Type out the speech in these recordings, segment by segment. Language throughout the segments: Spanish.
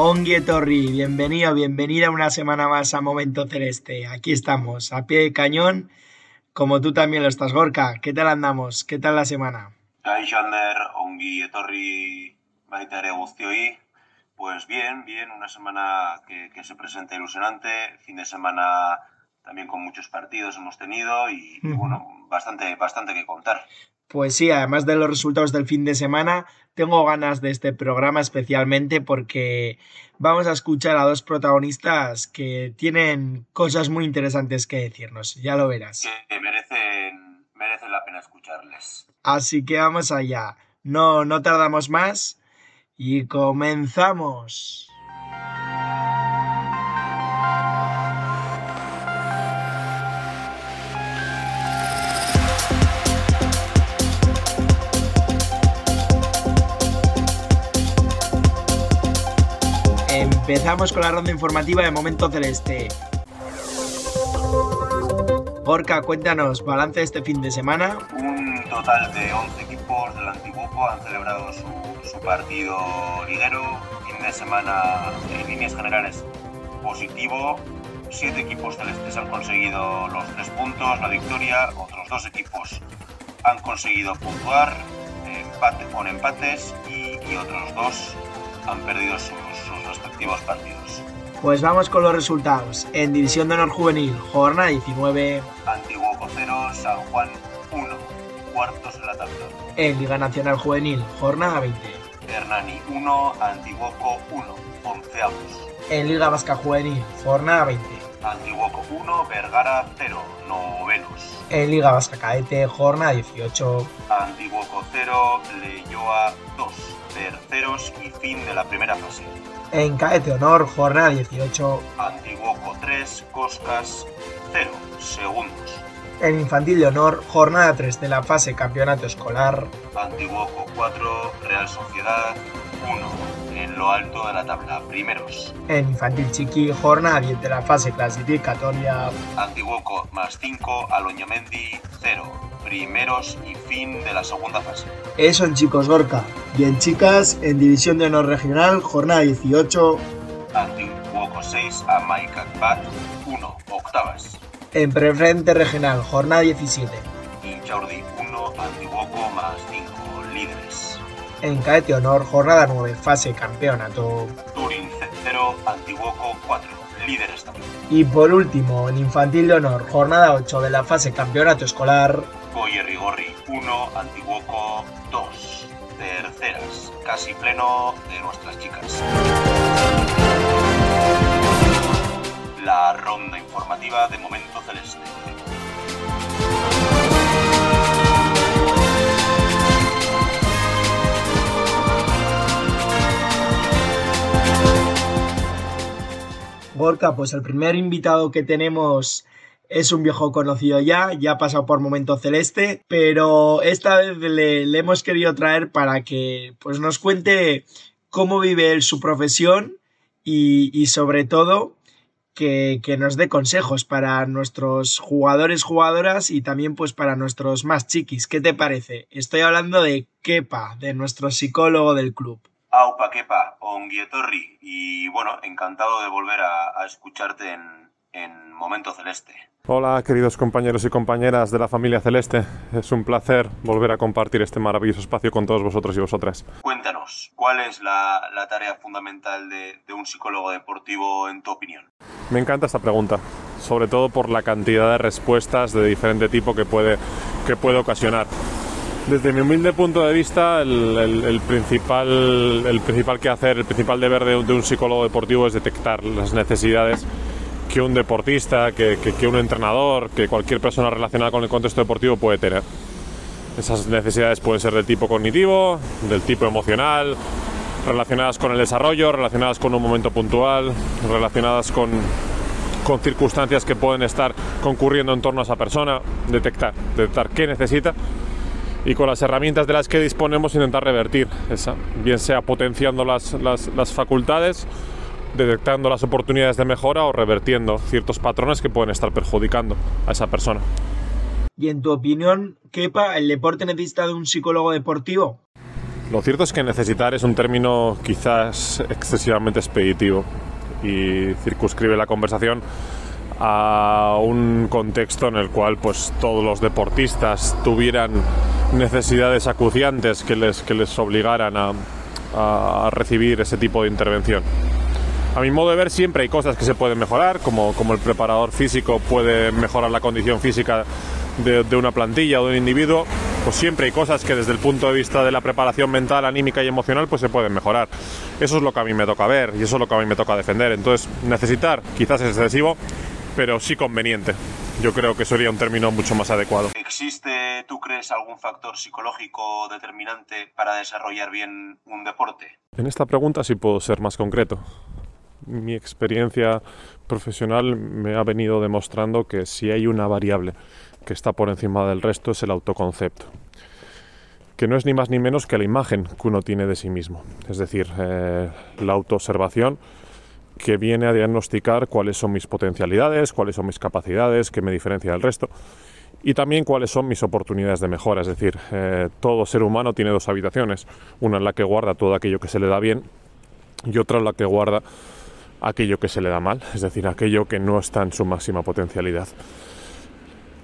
Ongie Torri, bienvenido, bienvenida una semana más a Momento Celeste. Aquí estamos, a pie de cañón, como tú también lo estás, Gorka. ¿Qué tal andamos? ¿Qué tal la semana? Gaixander, ongi etorri baita ere guztioi. Pues bien, bien, una semana que, que se presenta ilusionante, fin de semana también con muchos partidos hemos tenido y, y bueno, bastante, bastante que contar. Pues sí, además de los resultados del fin de semana, tengo ganas de este programa especialmente porque vamos a escuchar a dos protagonistas que tienen cosas muy interesantes que decirnos, ya lo verás. Que merecen, merecen la pena escucharles. Así que vamos allá, no, no tardamos más y comenzamos. Empezamos con la ronda informativa de Momento Celeste. Gorka, cuéntanos, balance este fin de semana. Un total de 11 equipos del Antiguoco han celebrado su, partido liguero. Fin de semana, en líneas generales, positivo. Siete equipos celestes han conseguido los tres puntos, la victoria. Otros dos equipos han conseguido puntuar empate, con empates y, y otros dos han perdido sus, sus respectivos partidos. Pues vamos con los resultados. En División de Honor Juvenil, jornada 19. Antiguoco 0, San Juan 1, cuartos en la tabla. En Liga Nacional Juvenil, jornada 20. Hernani 1, Antiguoco 1, onceavos. En Liga Vasca Juvenil, jornada 20. Antiguoco 1, Vergara 0, novenos. En Liga Vasca Cadete, jornada 18. Antiguoco 0, Leyoa 2, terceros y fin de la primera fase. En Cadete Honor, jornada 18. Antiguoco 3, Coscas 0, segundos. En Infantil de Honor, jornada 3 de la fase Campeonato Escolar. Antiguoco 4, Real Sociedad 1, en lo alto de la tabla, primeros. En Infantil Chiqui, jornada 10 de la fase clasificatoria. Antiguoco más 5, Aloñamendi 0, primeros y fin de la segunda fase. Eso en chicos Gorka. Y en chicas, en División de Honor Regional, jornada 18. Antiguoco 6, Amaikakbat 1, octavas. En Preferente Regional, jornada 17. Inchaurdi 1, Antiguoco más 5, líderes. En Cadete Honor, jornada 9, fase Campeonato. Turín 0, Antiguoco 4, líderes también. Y por último, en Infantil de Honor, jornada 8 de la fase Campeonato Escolar. Goyerrigorri 1, Antiguoco 2, terceras, casi pleno de nuestras chicas. La ronda informativa de Momento Celeste. Gorka, pues el primer invitado que tenemos es un viejo conocido ya, ya ha pasado por Momento Celeste, pero esta vez le, hemos querido traer para que pues, nos cuente cómo vive él su profesión y, y sobre todo que, que, nos dé consejos para nuestros jugadores, jugadoras y también pues para nuestros más chiquis. ¿Qué te parece? Estoy hablando de Kepa, de nuestro psicólogo del club. Aupa Kepa, Onguietorri, y bueno, encantado de volver a escucharte en, en Momento Celeste. Hola, queridos compañeros y compañeras de la familia Celeste. Es un placer volver a compartir este maravilloso espacio con todos vosotros y vosotras. Cuéntanos, ¿cuál es la, la tarea fundamental de, de, un psicólogo deportivo en tu opinión? Me encanta esta pregunta, sobre todo por la cantidad de respuestas de diferente tipo que puede, que puede ocasionar. Desde mi humilde punto de vista, el, el, el principal, el principal que hacer, el principal deber de, de un psicólogo deportivo es detectar las necesidades que un deportista, que, que, que, un entrenador, que cualquier persona relacionada con el contexto deportivo puede tener. Esas necesidades pueden ser del tipo cognitivo, del tipo emocional, relacionadas con el desarrollo, relacionadas con un momento puntual, relacionadas con, con circunstancias que pueden estar concurriendo en torno a esa persona, detectar, detectar qué necesita y con las herramientas de las que disponemos intentar revertir esa, bien sea potenciando las, las, las facultades, detectando las oportunidades de mejora o revertiendo ciertos patrones que pueden estar perjudicando a esa persona. Y en tu opinión, Kepa, ¿el deporte necesita de un psicólogo deportivo? Lo cierto es que necesitar es un término quizás excesivamente expeditivo y circunscribe la conversación a un contexto en el cual pues todos los deportistas tuvieran necesidades acuciantes que les, que les obligaran a, a recibir ese tipo de intervención. A mi modo de ver siempre hay cosas que se pueden mejorar, como, como el preparador físico puede mejorar la condición física de, de, una plantilla o de un individuo, pues siempre hay cosas que desde el punto de vista de la preparación mental, anímica y emocional pues se pueden mejorar. Eso es lo que a mí me toca ver y eso es lo que a mí me toca defender. Entonces, necesitar quizás es excesivo, pero sí conveniente. Yo creo que sería un término mucho más adecuado. ¿Existe, tú crees, algún factor psicológico determinante para desarrollar bien un deporte? En esta pregunta sí puedo ser más concreto. Mi experiencia profesional me ha venido demostrando que si hay una variable que está por encima del resto es el autoconcepto, que no es ni más ni menos que la imagen que uno tiene de sí mismo, es decir, eh, la autoobservación que viene a diagnosticar cuáles son mis potencialidades, cuáles son mis capacidades, qué me diferencia del resto y también cuáles son mis oportunidades de mejora. Es decir, eh, todo ser humano tiene dos habitaciones, una en la que guarda todo aquello que se le da bien y otra en la que guarda aquello que se le da mal, es decir, aquello que no está en su máxima potencialidad.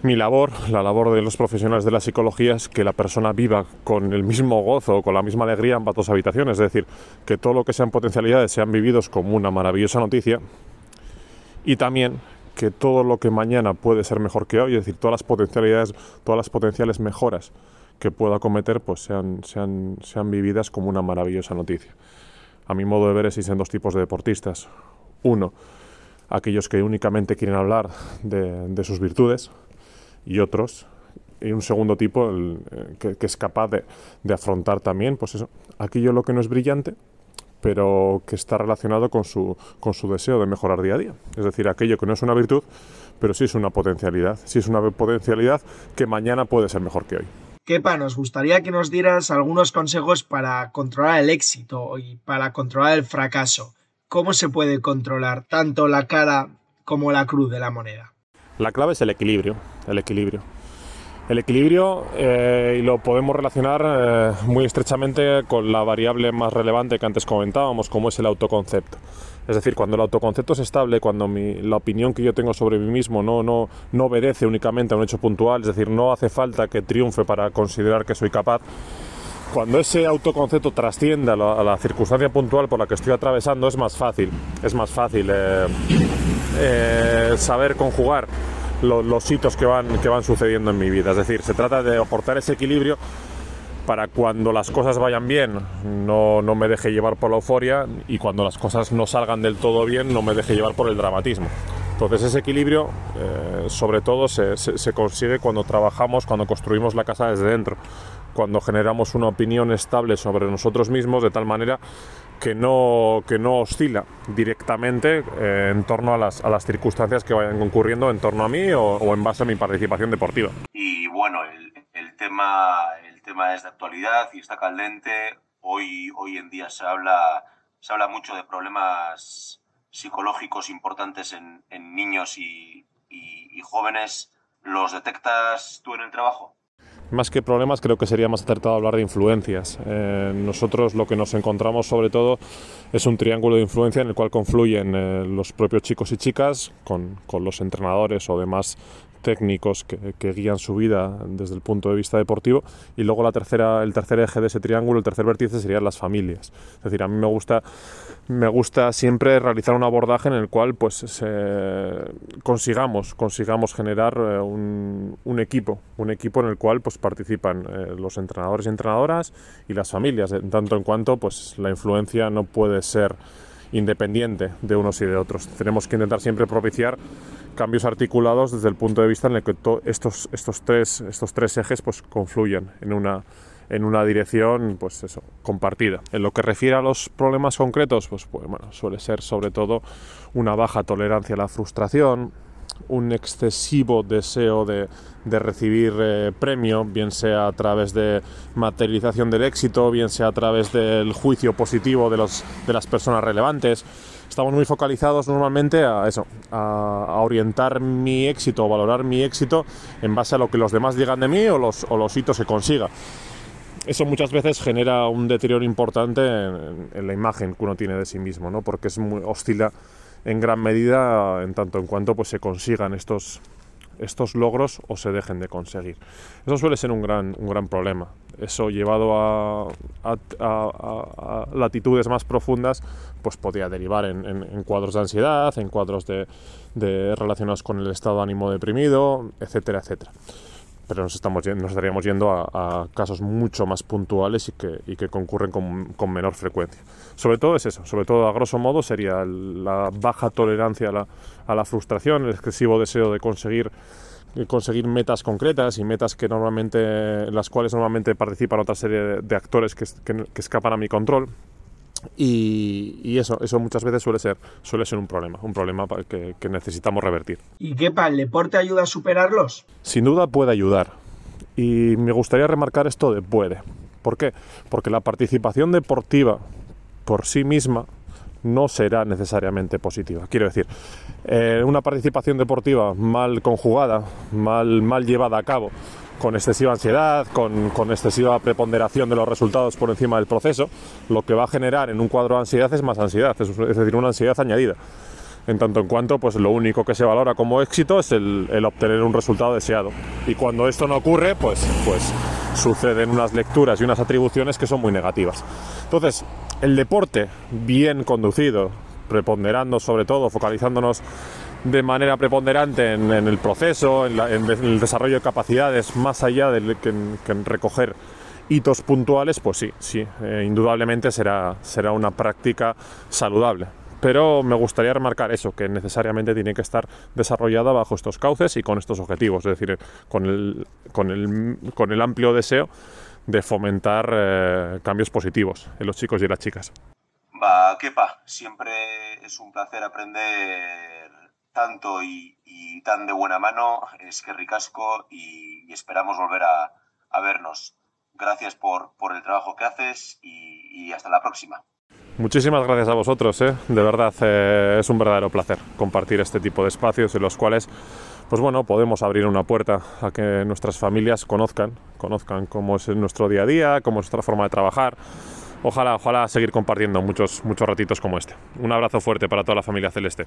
Mi labor, la labor de los profesionales de la psicología es que la persona viva con el mismo gozo, con la misma alegría en dos habitaciones, es decir, que todo lo que sean potencialidades sean vividos como una maravillosa noticia y también que todo lo que mañana puede ser mejor que hoy, es decir, todas las potencialidades, todas las potenciales mejoras que pueda cometer, pues sean, sean, sean vividas como una maravillosa noticia. A mi modo de ver existen dos tipos de deportistas. Uno, aquellos que únicamente quieren hablar de, sus virtudes, y otros y un segundo tipo eh, que, es capaz de, de, afrontar también pues eso aquello lo que no es brillante pero que está relacionado con su, con su deseo de mejorar día a día. Es decir aquello que no es una virtud pero sí es una potencialidad. Sí es una potencialidad que mañana puede ser mejor que hoy Kepa, nos gustaría que nos dieras algunos consejos para controlar el éxito y para controlar el fracaso. ¿Cómo se puede controlar tanto la cara como la cruz de la moneda? La clave es el equilibrio, el equilibrio. El equilibrio eh, lo podemos relacionar eh, muy estrechamente con la variable más relevante que antes comentábamos, como es el autoconcepto. Es decir, cuando el autoconcepto es estable, cuando mi, la opinión que yo tengo sobre mí mismo no, no, no obedece únicamente a un hecho puntual, es decir, no hace falta que triunfe para considerar que soy capaz, cuando ese autoconcepto trasciende a la, circunstancia puntual por la que estoy atravesando es más fácil, es más fácil eh, eh, saber conjugar lo, los hitos que van, que van sucediendo en mi vida. Es decir, se trata de aportar ese equilibrio para cuando las cosas vayan bien no, no, me deje llevar por la euforia y cuando las cosas no salgan del todo bien no me deje llevar por el dramatismo. Entonces ese equilibrio eh, sobre todo se, se, se, consigue cuando trabajamos, cuando construimos la casa desde dentro, cuando generamos una opinión estable sobre nosotros mismos de tal manera que no, que no oscila directamente eh, en torno a las, a las, circunstancias que vayan concurriendo en torno a mí o, o en base a mi participación deportiva. Y bueno, el, el, tema, el tema es de actualidad y está caldente. Hoy, hoy en día se habla, se habla mucho de problemas psicológicos importantes en, en niños y, y, y jóvenes. ¿Los detectas tú en el trabajo? más que problemas creo que sería más acertado hablar de influencias. Eh, nosotros lo que nos encontramos sobre todo es un triángulo de influencia en el cual confluyen eh, los propios chicos y chicas con, con, los entrenadores o demás técnicos que, guían su vida desde el punto de vista deportivo y luego la tercera, el tercer eje de ese triángulo, el tercer vértice serían las familias. Es decir, a mí me gusta, me gusta siempre realizar un abordaje en el cual pues consigamos, consigamos generar eh, un, un, equipo, un equipo en el cual pues participan eh, los entrenadores y entrenadoras y las familias, en tanto en cuanto pues la influencia no puede ser independiente de unos y de otros. Tenemos que intentar siempre propiciar cambios articulados desde el punto de vista en el que estos, estos, tres, estos tres ejes pues, confluyen en una, en una dirección, pues eso, compartida. En lo que refiere a los problemas concretos, pues, pues bueno, suele ser sobre todo una baja tolerancia a la frustración, un excesivo deseo de, recibir eh, premio, bien sea a través de materialización del éxito, bien sea a través del juicio positivo de, los, de las personas relevantes. Estamos muy focalizados normalmente a eso, a, orientar mi éxito o valorar mi éxito en base a lo que los demás digan de mí o los, o los hitos que consiga eso muchas veces genera un deterioro importante en, la imagen que uno tiene de sí mismo, ¿no? porque es muy, oscila en gran medida en tanto en cuanto pues, se consigan estos, estos logros o se dejen de conseguir. Eso suele ser un gran, un gran problema. Eso llevado a, latitudes más profundas, pues podría derivar en, cuadros de ansiedad, en cuadros de, de, relacionados con el estado de ánimo deprimido, etcétera, etcétera pero nos, estamos, nos estaríamos yendo a, casos mucho más puntuales y que, y que concurren con, con, menor frecuencia. Sobre todo es eso, sobre todo a grosso modo sería la baja tolerancia a la, a la frustración, el excesivo deseo de conseguir conseguir metas concretas y metas que normalmente en las cuales normalmente participan otra serie de, actores que, que escapan a mi control y, eso, eso muchas veces suele ser, suele ser un problema, un problema que, que necesitamos revertir. ¿Y qué para el deporte ayuda a superarlos? Sin duda puede ayudar. Y me gustaría remarcar esto de puede. ¿Por qué? Porque la participación deportiva por sí misma no será necesariamente positiva. Quiero decir, eh, una participación deportiva mal conjugada, mal, mal llevada a cabo, con excesiva ansiedad, con, con, excesiva preponderación de los resultados por encima del proceso, lo que va a generar en un cuadro de ansiedad es más ansiedad, es, decir, una ansiedad añadida. En tanto en cuanto, pues lo único que se valora como éxito es el, el, obtener un resultado deseado. Y cuando esto no ocurre, pues, pues suceden unas lecturas y unas atribuciones que son muy negativas. Entonces, el deporte bien conducido, preponderando sobre todo, focalizándonos de manera preponderante en, el proceso, en, el desarrollo de capacidades, más allá de que, en, recoger hitos puntuales, pues sí, sí, eh, indudablemente será, será una práctica saludable. Pero me gustaría remarcar eso, que necesariamente tiene que estar desarrollada bajo estos cauces y con estos objetivos, es decir, con el, con el, con el amplio deseo de fomentar eh, cambios positivos en los chicos y las chicas. Va, quepa, siempre es un placer aprender tanto y, tan de buena mano. Es que ricasco y, esperamos volver a, vernos. Gracias por, por, el trabajo que haces y, hasta la próxima. Muchísimas gracias a vosotros, ¿eh? de verdad eh, es un verdadero placer compartir este tipo de espacios en los cuales pues bueno, podemos abrir una puerta a que nuestras familias conozcan, conozcan cómo es nuestro día a día, cómo es nuestra forma de trabajar. Ojalá, ojalá seguir compartiendo muchos, muchos ratitos como este. Un abrazo fuerte para toda la familia celeste.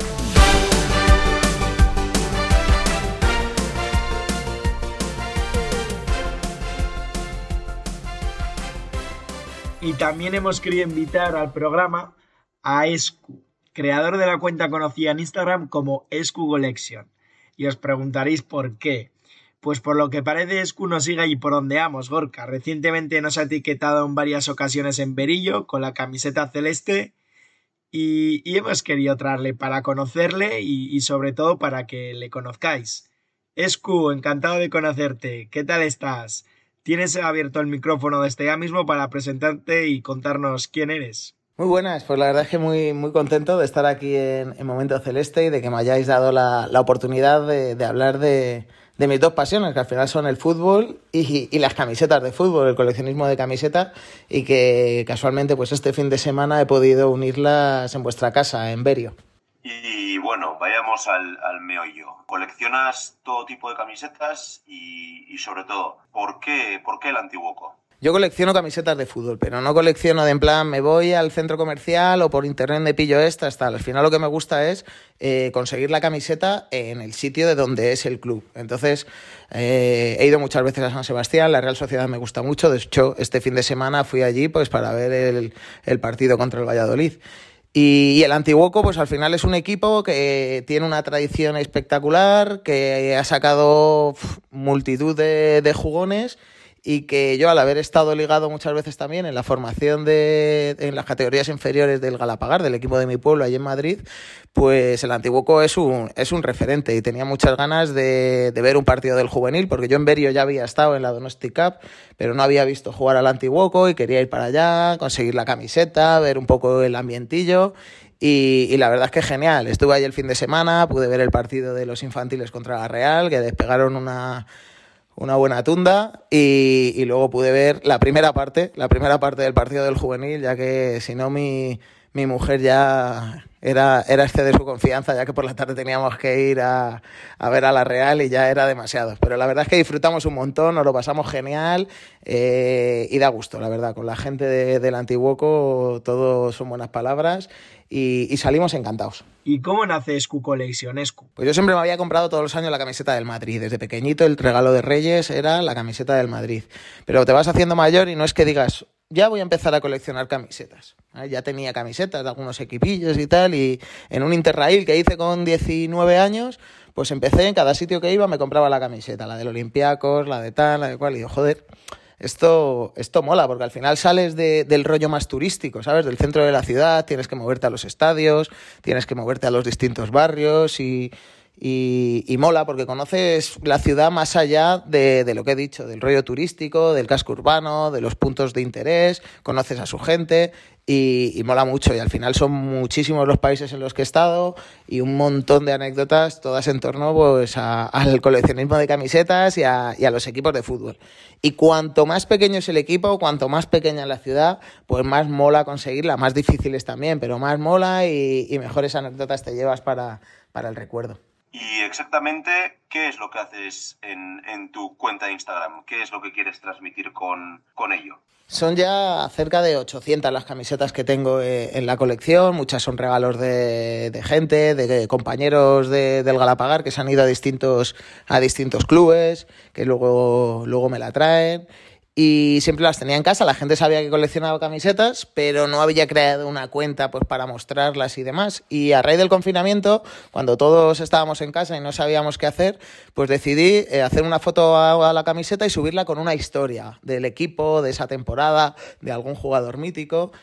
Y también hemos querido invitar al programa a Escu, creador de la cuenta conocida en Instagram como Escu Collection. Y os preguntaréis por qué. Pues por lo que parece Escu nos sigue y por donde amos, Gorka. Recientemente nos ha etiquetado en varias ocasiones en Berillo con la camiseta celeste y, hemos querido traerle para conocerle y, y, sobre todo para que le conozcáis. Escu, encantado de conocerte. ¿Qué tal estás? Tienes abierto el micrófono desde ya mismo para presentarte y contarnos quién eres. Muy buenas, pues la verdad es que muy, muy contento de estar aquí en, Momento Celeste y de que me hayáis dado la, oportunidad de, hablar de, mis dos pasiones, que al final son el fútbol y, las camisetas de fútbol, el coleccionismo de camisetas, y que casualmente pues este fin de semana he podido unirlas en vuestra casa, en Berio. Y bueno, vayamos al, al meollo. Coleccionas todo tipo de camisetas y, sobre todo, ¿por qué, ¿por qué el Antiguoco? Yo colecciono camisetas de fútbol, pero no colecciono de en plan me voy al centro comercial o por internet me pillo esta, hasta Al final lo que me gusta es eh, conseguir la camiseta en el sitio de donde es el club. Entonces, eh, he ido muchas veces a San Sebastián, la Real Sociedad me gusta mucho. De hecho, este fin de semana fui allí pues para ver el partido contra el Valladolid. Y, el Antiguoco, pues al final es un equipo que tiene una tradición espectacular, que ha sacado multitud de, de jugones y que yo al haber estado ligado muchas veces también en la formación de en las categorías inferiores del Galapagar, del equipo de mi pueblo allí en Madrid, pues el Antiguoco es un, es un referente y tenía muchas ganas de, de ver un partido del juvenil, porque yo en Berio ya había estado en la Donosti Cup, pero no había visto jugar al Antiguoco y quería ir para allá, conseguir la camiseta, ver un poco el ambientillo y, y, la verdad es que genial. Estuve ahí el fin de semana, pude ver el partido de los infantiles contra la Real, que despegaron una, una buena tunda y, luego pude ver la primera parte, la primera parte del partido del juvenil, ya que si no mi, mi mujer ya era, era exceder su confianza, ya que por la tarde teníamos que ir a, a, ver a la Real y ya era demasiado. Pero la verdad es que disfrutamos un montón, nos lo pasamos genial eh, y da gusto, la verdad. Con la gente de, del Antiguoco todo son buenas palabras y, y, salimos encantados. ¿Y cómo nace Escu Collection, Escu? Pues yo siempre me había comprado todos los años la camiseta del Madrid. Desde pequeñito el regalo de Reyes era la camiseta del Madrid. Pero te vas haciendo mayor y no es que digas, ya voy a empezar a coleccionar camisetas. Ya tenía camisetas de algunos equipillos y tal, y en un interrail que hice con 19 años, pues empecé en cada sitio que iba me compraba la camiseta, la del Olympiacos, la de tal, la de cual, y yo, joder, esto, esto mola, porque al final sales de, del rollo más turístico, ¿sabes? Del centro de la ciudad, tienes que moverte a los estadios, tienes que moverte a los distintos barrios y y, mola porque conoces la ciudad más allá de, de, lo que he dicho, del rollo turístico, del casco urbano, de los puntos de interés, conoces a su gente y, y, mola mucho. Y al final son muchísimos los países en los que he estado y un montón de anécdotas, todas en torno pues, a, al coleccionismo de camisetas y a, y a los equipos de fútbol. Y cuanto más pequeño es el equipo, cuanto más pequeña es la ciudad, pues más mola conseguirla, más difíciles también, pero más mola y, y mejores anécdotas te llevas para, para el recuerdo. Exactamente, ¿qué es lo que haces en, tu cuenta de Instagram? ¿Qué es lo que quieres transmitir con, con ello? Son ya cerca de 800 las camisetas que tengo eh, en la colección. Muchas son regalos de, de gente, de compañeros de, del Galapagar que se han ido a distintos, a distintos clubes, que luego, luego me la traen y siempre las tenía en casa, la gente sabía que coleccionaba camisetas, pero no había creado una cuenta pues para mostrarlas y demás. Y a raíz del confinamiento, cuando todos estábamos en casa y no sabíamos qué hacer, pues decidí eh, hacer una foto a, a la camiseta y subirla con una historia del equipo, de esa temporada, de algún jugador mítico.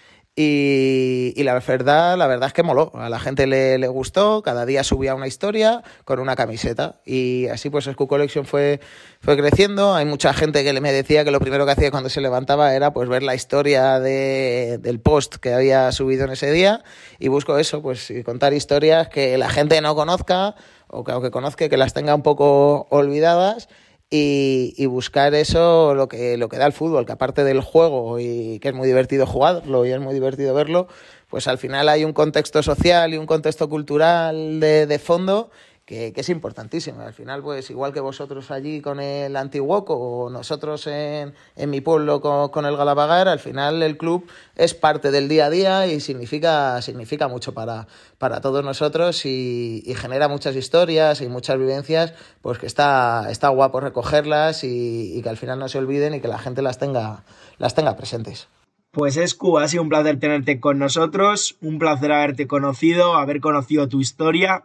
Y, y, la verdad, la verdad es que moló. A la gente le, le, gustó. Cada día subía una historia con una camiseta. Y así pues Q Collection fue, fue creciendo. Hay mucha gente que me decía que lo primero que hacía cuando se levantaba era pues ver la historia de, del post que había subido en ese día. Y busco eso, pues contar historias que la gente no conozca o que aunque conozca que las tenga un poco olvidadas y, y, buscar eso, lo que, lo que da el fútbol, que aparte del juego y que es muy divertido jugarlo y es muy divertido verlo, pues al final hay un contexto social y un contexto cultural de, de fondo que, es importantísimo. Al final, pues igual que vosotros allí con el Antiguoco o nosotros en, en mi pueblo con, con, el Galapagar, al final el club es parte del día a día y significa, significa mucho para, para todos nosotros y, genera muchas historias y muchas vivencias, pues que está, está guapo recogerlas y, y que al final no se olviden y que la gente las tenga, las tenga presentes. Pues Escu, ha sido un placer tenerte con nosotros, un placer haberte conocido, haber conocido tu historia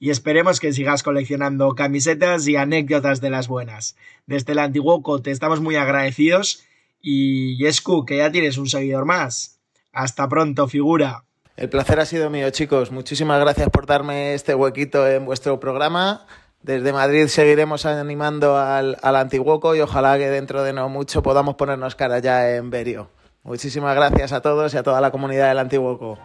y esperemos que sigas coleccionando camisetas y anécdotas de las buenas. Desde el Antiguoco te estamos muy agradecidos y Escu, que ya tienes un seguidor más. Hasta pronto, figura. El placer ha sido mío, chicos. Muchísimas gracias por darme este huequito en vuestro programa. Desde Madrid seguiremos animando al, al Antiguoco y ojalá que dentro de no mucho podamos ponernos cara ya en Berio. Muchísimas gracias a todos y a toda la comunidad del Antiguoco.